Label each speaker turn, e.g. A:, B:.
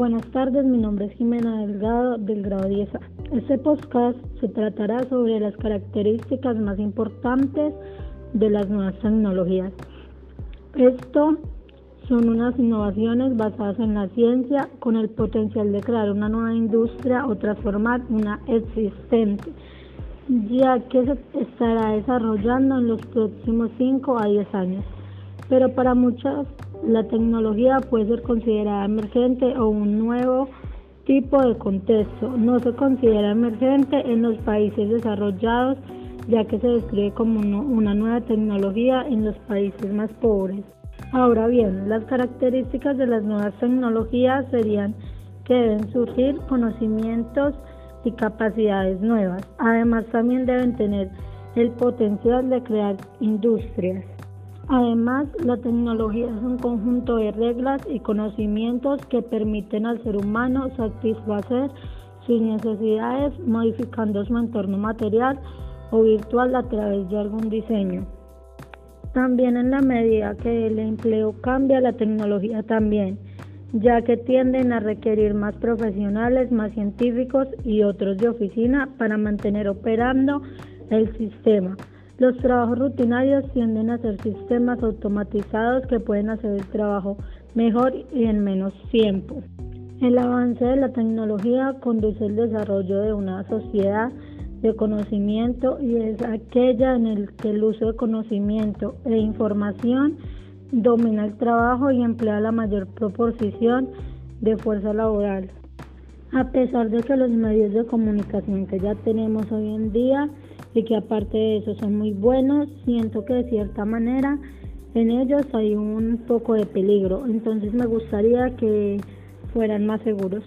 A: Buenas tardes, mi nombre es Jimena Delgado del grado 10A. Este podcast se tratará sobre las características más importantes de las nuevas tecnologías. Esto son unas innovaciones basadas en la ciencia con el potencial de crear una nueva industria o transformar una existente, ya que se estará desarrollando en los próximos 5 a 10 años. Pero para muchas la tecnología puede ser considerada emergente o un nuevo tipo de contexto. No se considera emergente en los países desarrollados ya que se describe como una nueva tecnología en los países más pobres. Ahora bien, las características de las nuevas tecnologías serían que deben surgir conocimientos y capacidades nuevas. Además, también deben tener el potencial de crear industrias. Además, la tecnología es un conjunto de reglas y conocimientos que permiten al ser humano satisfacer sus necesidades modificando su entorno material o virtual a través de algún diseño. También en la medida que el empleo cambia, la tecnología también, ya que tienden a requerir más profesionales, más científicos y otros de oficina para mantener operando el sistema. Los trabajos rutinarios tienden a ser sistemas automatizados que pueden hacer el trabajo mejor y en menos tiempo. El avance de la tecnología conduce al desarrollo de una sociedad de conocimiento y es aquella en el que el uso de conocimiento e información domina el trabajo y emplea la mayor proporción de fuerza laboral. A pesar de que los medios de comunicación que ya tenemos hoy en día y que aparte de eso son muy buenos, siento que de cierta manera en ellos hay un poco de peligro, entonces me gustaría que fueran más seguros.